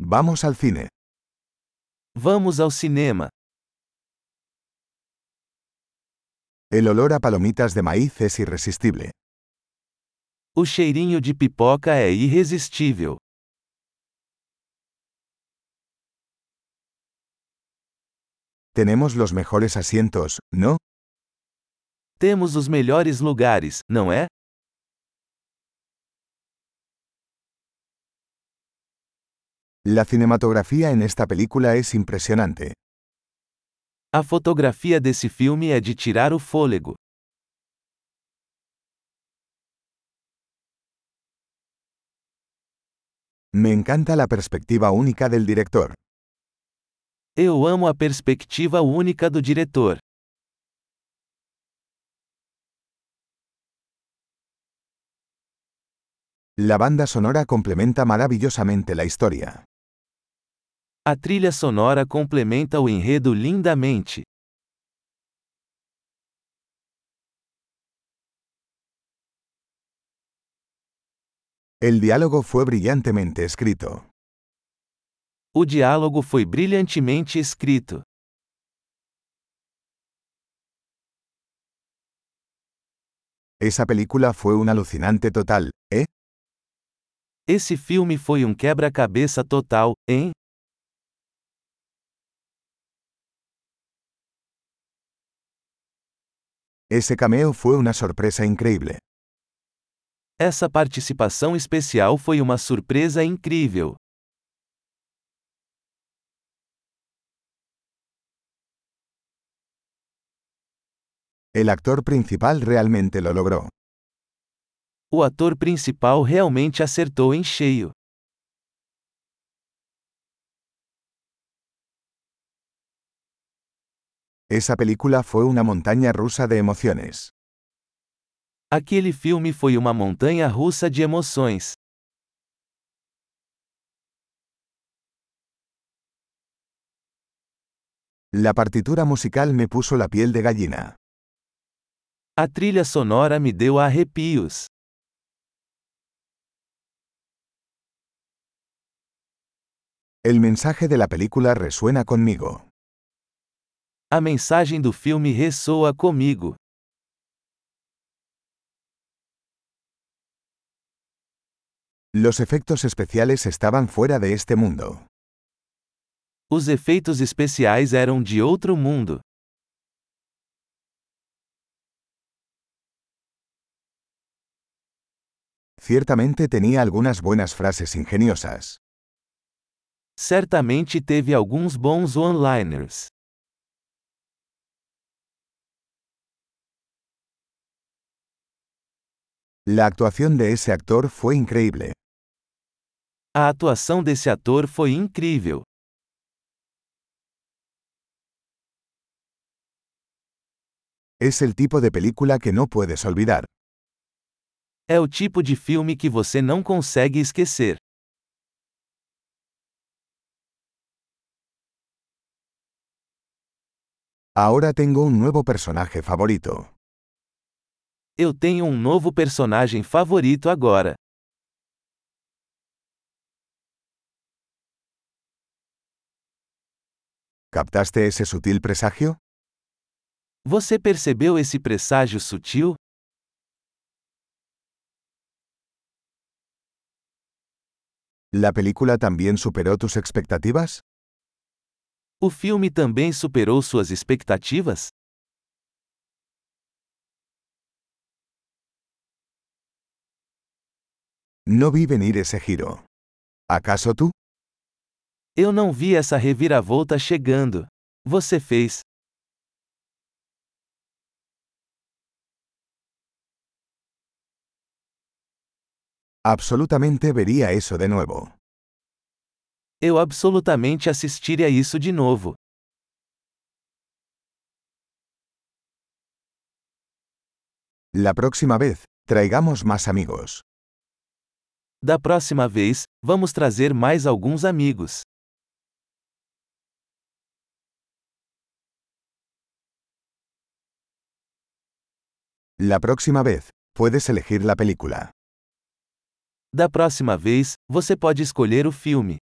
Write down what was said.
Vamos al cine. Vamos ao cinema. El olor a palomitas de maíz es irresistible. O cheirinho de pipoca é irresistível. Tenemos los mejores asientos, ¿no? Temos os melhores lugares, não é? La cinematografía en esta película es impresionante. A fotografia desse filme é de tirar o fôlego. Me encanta la perspectiva única del director. Eu amo a perspectiva única do diretor. La banda sonora complementa maravillosamente la historia. A trilha sonora complementa o enredo lindamente. El diálogo fue brillantemente escrito. O diálogo foi brilhantemente escrito. Esa película fue un alucinante total, ¿eh? Esse filme foi um quebra-cabeça total, hein? Ese cameo fue una sorpresa increíble. Essa participação especial foi uma surpresa incrível. El actor principal realmente lo logró. O ator principal realmente acertou em cheio. Esa película fue una montaña rusa de emociones. Aquele filme foi uma montanha russa de emoções. La partitura musical me puso la piel de gallina. A trilha sonora me deu arrepios. El mensaje de la película resuena conmigo. A mensagem do filme ressoa comigo. Los efectos especiales estaban fuera de este mundo. Os efeitos especiais eram de outro mundo. Ciertamente tenía algunas buenas frases ingeniosas. Certamente teve alguns bons one-liners. La actuación de ese actor fue increíble. A atuação desse ator foi incrível. Es el tipo de película que no puedes olvidar. É o tipo de filme que você não consegue esquecer. Ahora tengo un nuevo personaje favorito. Eu tenho um novo personagem favorito agora. ¿Captaste ese sutil presagio? Você percebeu esse presságio sutil? ¿La película también superó tus expectativas? O filme também superou suas expectativas? No vi venir ese giro. ¿Acaso tú? Eu não vi essa reviravolta chegando. Você fez. Absolutamente vería eso de nuevo. Eu absolutamente assistiria isso de novo. La próxima vez, traigamos más amigos. Da próxima vez, vamos trazer mais alguns amigos. La próxima vez, puedes elegir la película. Da próxima vez, você pode escolher o filme.